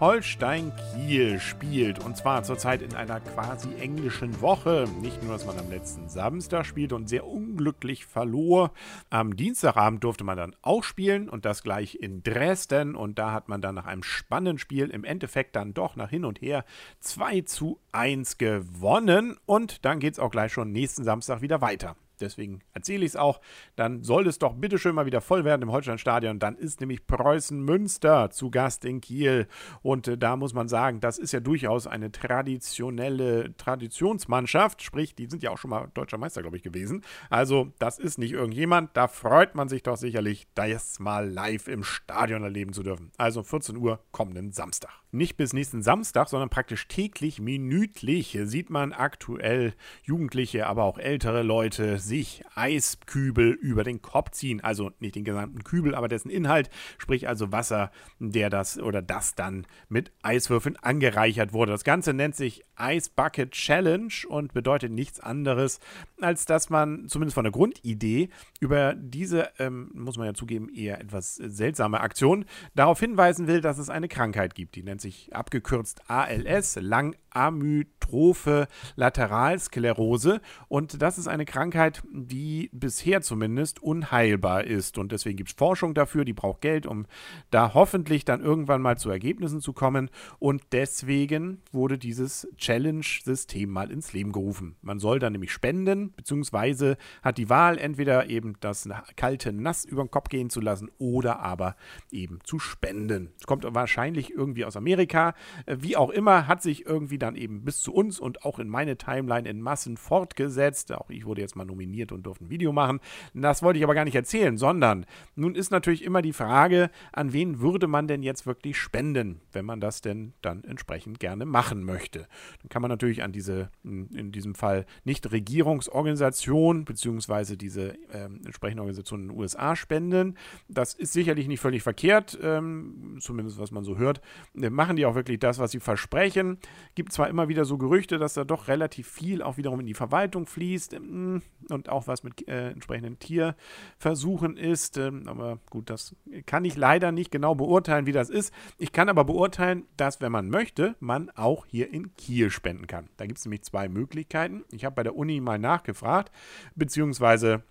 Holstein Kiel spielt und zwar zurzeit in einer quasi englischen Woche. Nicht nur, dass man am letzten Samstag spielt und sehr unglücklich verlor. Am Dienstagabend durfte man dann auch spielen und das gleich in Dresden und da hat man dann nach einem spannenden Spiel im Endeffekt dann doch nach hin und her 2 zu 1 gewonnen und dann geht es auch gleich schon nächsten Samstag wieder weiter deswegen erzähle ich es auch, dann soll es doch bitteschön mal wieder voll werden im Holsteinstadion. Dann ist nämlich Preußen Münster zu Gast in Kiel. Und äh, da muss man sagen, das ist ja durchaus eine traditionelle Traditionsmannschaft. Sprich, die sind ja auch schon mal deutscher Meister, glaube ich, gewesen. Also, das ist nicht irgendjemand. Da freut man sich doch sicherlich, das mal live im Stadion erleben zu dürfen. Also 14 Uhr kommenden Samstag. Nicht bis nächsten Samstag, sondern praktisch täglich, minütlich sieht man aktuell Jugendliche, aber auch ältere Leute sich Eiskübel über den Kopf ziehen. Also nicht den gesamten Kübel, aber dessen Inhalt, sprich also Wasser, der das oder das dann mit Eiswürfeln angereichert wurde. Das Ganze nennt sich Ice Bucket Challenge und bedeutet nichts anderes, als dass man zumindest von der Grundidee über diese, ähm, muss man ja zugeben, eher etwas seltsame Aktion darauf hinweisen will, dass es eine Krankheit gibt. Die nennt sich abgekürzt ALS, lang Amyotrophe Lateralsklerose. Und das ist eine Krankheit, die bisher zumindest unheilbar ist. Und deswegen gibt es Forschung dafür, die braucht Geld, um da hoffentlich dann irgendwann mal zu Ergebnissen zu kommen. Und deswegen wurde dieses Challenge-System mal ins Leben gerufen. Man soll dann nämlich spenden, beziehungsweise hat die Wahl, entweder eben das kalte Nass über den Kopf gehen zu lassen oder aber eben zu spenden. Es kommt wahrscheinlich irgendwie aus Amerika. Äh, wie auch immer, hat sich irgendwie dann eben bis zu uns und auch in meine Timeline in Massen fortgesetzt. Auch ich wurde jetzt mal nominiert und durfte ein Video machen. Das wollte ich aber gar nicht erzählen, sondern nun ist natürlich immer die Frage, an wen würde man denn jetzt wirklich spenden, wenn man das denn dann entsprechend gerne machen möchte. Dann kann man natürlich an diese, in diesem Fall nicht Regierungsorganisation, beziehungsweise diese äh, entsprechende Organisation in den USA spenden. Das ist sicherlich nicht völlig verkehrt, ähm, zumindest was man so hört. Machen die auch wirklich das, was sie versprechen? Gibt zwar immer wieder so Gerüchte, dass da doch relativ viel auch wiederum in die Verwaltung fließt ähm, und auch was mit äh, entsprechenden Tierversuchen ist. Ähm, aber gut, das kann ich leider nicht genau beurteilen, wie das ist. Ich kann aber beurteilen, dass, wenn man möchte, man auch hier in Kiel spenden kann. Da gibt es nämlich zwei Möglichkeiten. Ich habe bei der Uni mal nachgefragt, beziehungsweise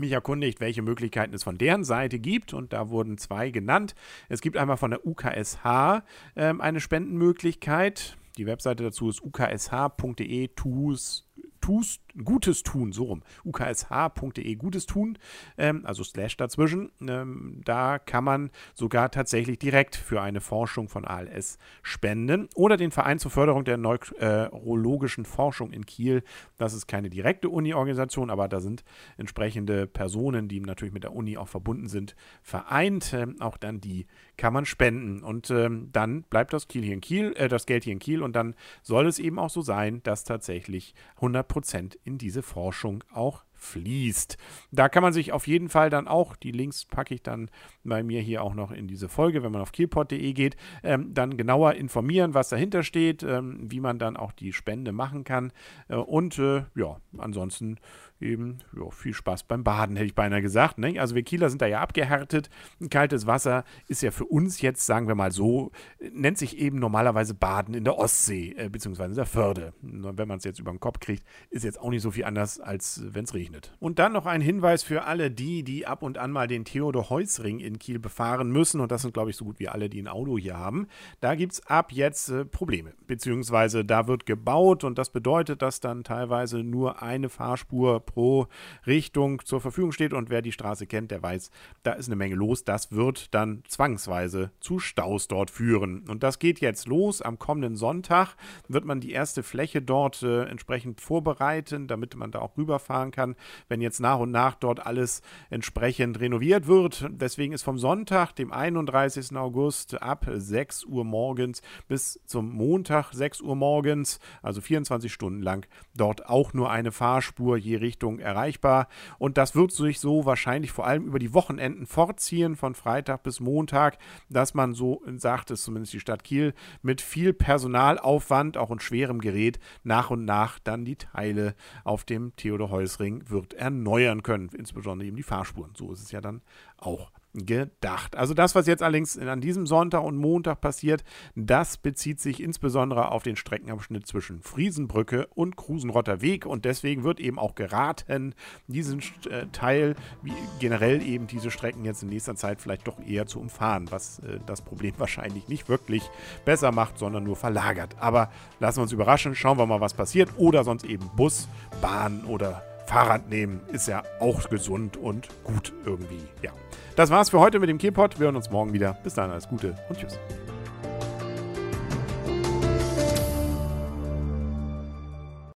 mich erkundigt, welche Möglichkeiten es von deren Seite gibt. Und da wurden zwei genannt. Es gibt einmal von der UKSH ähm, eine Spendenmöglichkeit. Die Webseite dazu ist uksh.de tools tust, Gutes tun, so rum, uksh.de Gutes tun, ähm, also Slash dazwischen. Ähm, da kann man sogar tatsächlich direkt für eine Forschung von ALS spenden oder den Verein zur Förderung der neurologischen Forschung in Kiel. Das ist keine direkte Uni-Organisation, aber da sind entsprechende Personen, die natürlich mit der Uni auch verbunden sind, vereint. Ähm, auch dann die kann man spenden und ähm, dann bleibt das Kiel hier in Kiel, äh, das Geld hier in Kiel und dann soll es eben auch so sein, dass tatsächlich 100 in diese Forschung auch fließt. Da kann man sich auf jeden Fall dann auch, die Links packe ich dann bei mir hier auch noch in diese Folge, wenn man auf kielpot.de geht, ähm, dann genauer informieren, was dahinter steht, ähm, wie man dann auch die Spende machen kann. Äh, und äh, ja, ansonsten eben ja, viel Spaß beim Baden, hätte ich beinahe gesagt. Ne? Also wir Kieler sind da ja abgehärtet. Kaltes Wasser ist ja für uns jetzt, sagen wir mal so, nennt sich eben normalerweise Baden in der Ostsee, äh, beziehungsweise in der Förde. Wenn man es jetzt über den Kopf kriegt, ist jetzt auch nicht so viel anders, als wenn es regnet. Und dann noch ein Hinweis für alle die, die ab und an mal den Theodor-Heuss-Ring in Kiel befahren müssen. Und das sind, glaube ich, so gut wie alle, die ein Auto hier haben. Da gibt es ab jetzt äh, Probleme. Beziehungsweise da wird gebaut und das bedeutet, dass dann teilweise nur eine Fahrspur pro Richtung zur Verfügung steht. Und wer die Straße kennt, der weiß, da ist eine Menge los. Das wird dann zwangsweise zu Staus dort führen. Und das geht jetzt los. Am kommenden Sonntag wird man die erste Fläche dort äh, entsprechend vorbereiten, damit man da auch rüberfahren kann, wenn jetzt nach und nach dort alles entsprechend renoviert wird. Deswegen ist vom Sonntag, dem 31. August ab 6 Uhr morgens bis zum Montag 6 Uhr morgens, also 24 Stunden lang, dort auch nur eine Fahrspur je Richtung erreichbar. Und das wird sich so wahrscheinlich vor allem über die Wochenenden fortziehen, von Freitag bis Montag, dass man so sagt es zumindest die Stadt Kiel mit viel Personalaufwand, auch in schwerem Gerät, nach und nach dann die Teile auf dem Theodor-Heuss-Ring wird erneuern können, insbesondere eben die Fahrspuren. So ist es ja dann auch gedacht. Also das, was jetzt allerdings an diesem Sonntag und Montag passiert, das bezieht sich insbesondere auf den Streckenabschnitt zwischen Friesenbrücke und Krusenrotter Weg und deswegen wird eben auch geraten, diesen äh, Teil, wie generell eben diese Strecken jetzt in nächster Zeit vielleicht doch eher zu umfahren, was äh, das Problem wahrscheinlich nicht wirklich besser macht, sondern nur verlagert. Aber lassen wir uns überraschen, schauen wir mal, was passiert oder sonst eben Bus, Bahn oder Fahrrad nehmen, ist ja auch gesund und gut irgendwie, ja. Das war's für heute mit dem Keypod. Wir hören uns morgen wieder. Bis dann, alles Gute und tschüss.